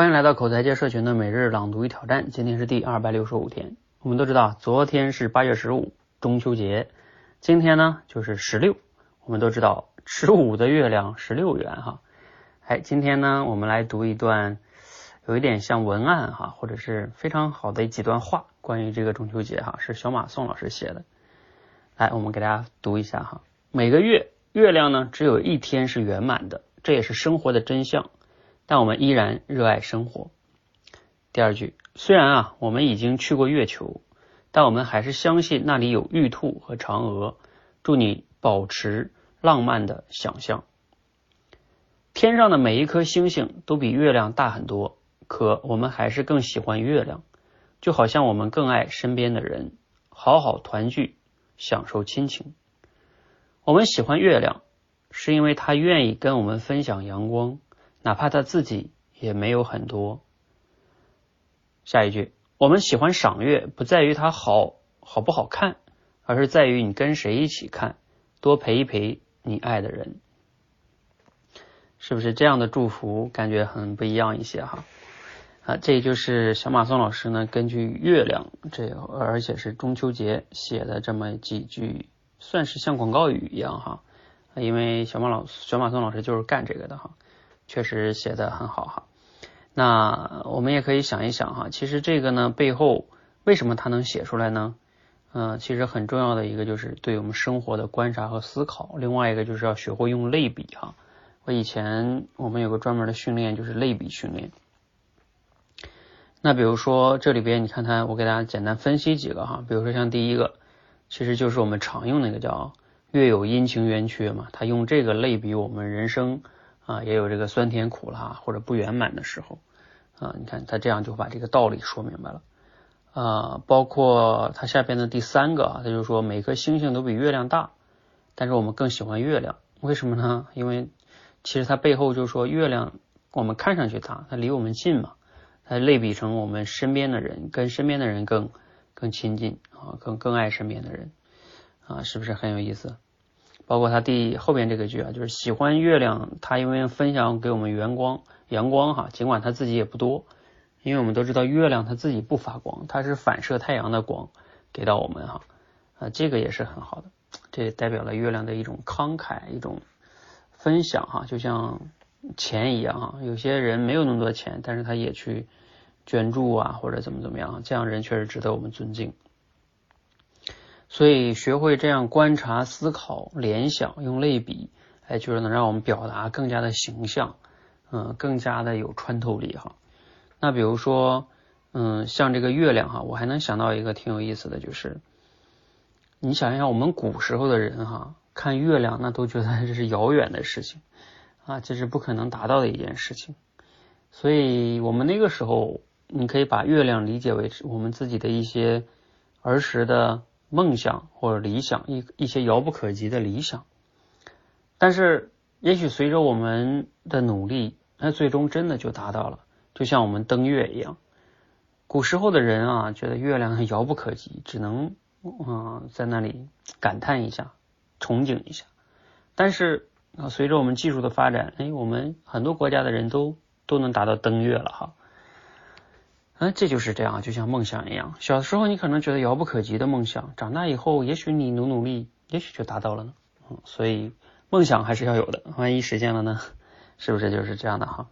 欢迎来到口才界社群的每日朗读与挑战，今天是第二百六十五天。我们都知道，昨天是八月十五，中秋节，今天呢就是十六。我们都知道，十五的月亮十六圆哈。哎，今天呢，我们来读一段有一点像文案哈，或者是非常好的几段话，关于这个中秋节哈，是小马宋老师写的。来，我们给大家读一下哈。每个月月亮呢，只有一天是圆满的，这也是生活的真相。但我们依然热爱生活。第二句，虽然啊，我们已经去过月球，但我们还是相信那里有玉兔和嫦娥。祝你保持浪漫的想象。天上的每一颗星星都比月亮大很多，可我们还是更喜欢月亮，就好像我们更爱身边的人，好好团聚，享受亲情。我们喜欢月亮，是因为它愿意跟我们分享阳光。哪怕他自己也没有很多。下一句，我们喜欢赏月，不在于它好好不好看，而是在于你跟谁一起看，多陪一陪你爱的人，是不是这样的祝福感觉很不一样一些哈？啊，这就是小马松老师呢，根据月亮这，而且是中秋节写的这么几句，算是像广告语一样哈。因为小马老小马松老师就是干这个的哈。确实写的很好哈，那我们也可以想一想哈，其实这个呢背后为什么他能写出来呢？嗯，其实很重要的一个就是对我们生活的观察和思考，另外一个就是要学会用类比哈。我以前我们有个专门的训练就是类比训练。那比如说这里边你看它，我给大家简单分析几个哈，比如说像第一个，其实就是我们常用那个叫月有阴晴圆缺嘛，他用这个类比我们人生。啊，也有这个酸甜苦辣或者不圆满的时候啊，你看他这样就把这个道理说明白了啊。包括他下边的第三个，他就说每颗星星都比月亮大，但是我们更喜欢月亮，为什么呢？因为其实它背后就是说月亮我们看上去大，它离我们近嘛，它类比成我们身边的人，跟身边的人更更亲近啊，更更爱身边的人啊，是不是很有意思？包括他第后边这个句啊，就是喜欢月亮，他因为分享给我们阳光，阳光哈，尽管他自己也不多，因为我们都知道月亮它自己不发光，它是反射太阳的光给到我们哈，啊，这个也是很好的，这代表了月亮的一种慷慨，一种分享哈，就像钱一样哈，有些人没有那么多钱，但是他也去捐助啊，或者怎么怎么样，这样人确实值得我们尊敬。所以学会这样观察、思考、联想，用类比，哎，就是能让我们表达更加的形象，嗯，更加的有穿透力哈。那比如说，嗯，像这个月亮哈，我还能想到一个挺有意思的就是，你想一想，我们古时候的人哈，看月亮那都觉得这是遥远的事情啊，这是不可能达到的一件事情。所以我们那个时候，你可以把月亮理解为我们自己的一些儿时的。梦想或者理想，一一些遥不可及的理想，但是也许随着我们的努力，那最终真的就达到了。就像我们登月一样，古时候的人啊，觉得月亮遥不可及，只能嗯在那里感叹一下，憧憬一下。但是啊，随着我们技术的发展，哎，我们很多国家的人都都能达到登月了哈。嗯，这就是这样，就像梦想一样。小时候你可能觉得遥不可及的梦想，长大以后也许你努努力，也许就达到了呢。嗯，所以梦想还是要有的，万一实现了呢？是不是就是这样的哈？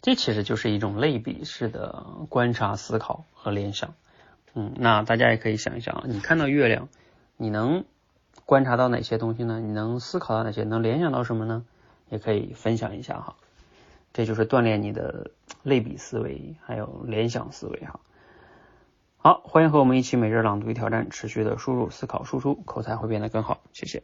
这其实就是一种类比式的观察、思考和联想。嗯，那大家也可以想一想，你看到月亮，你能观察到哪些东西呢？你能思考到哪些？能联想到什么呢？也可以分享一下哈。这就是锻炼你的类比思维，还有联想思维哈。好，欢迎和我们一起每日朗读与挑战，持续的输入、思考、输出，口才会变得更好。谢谢。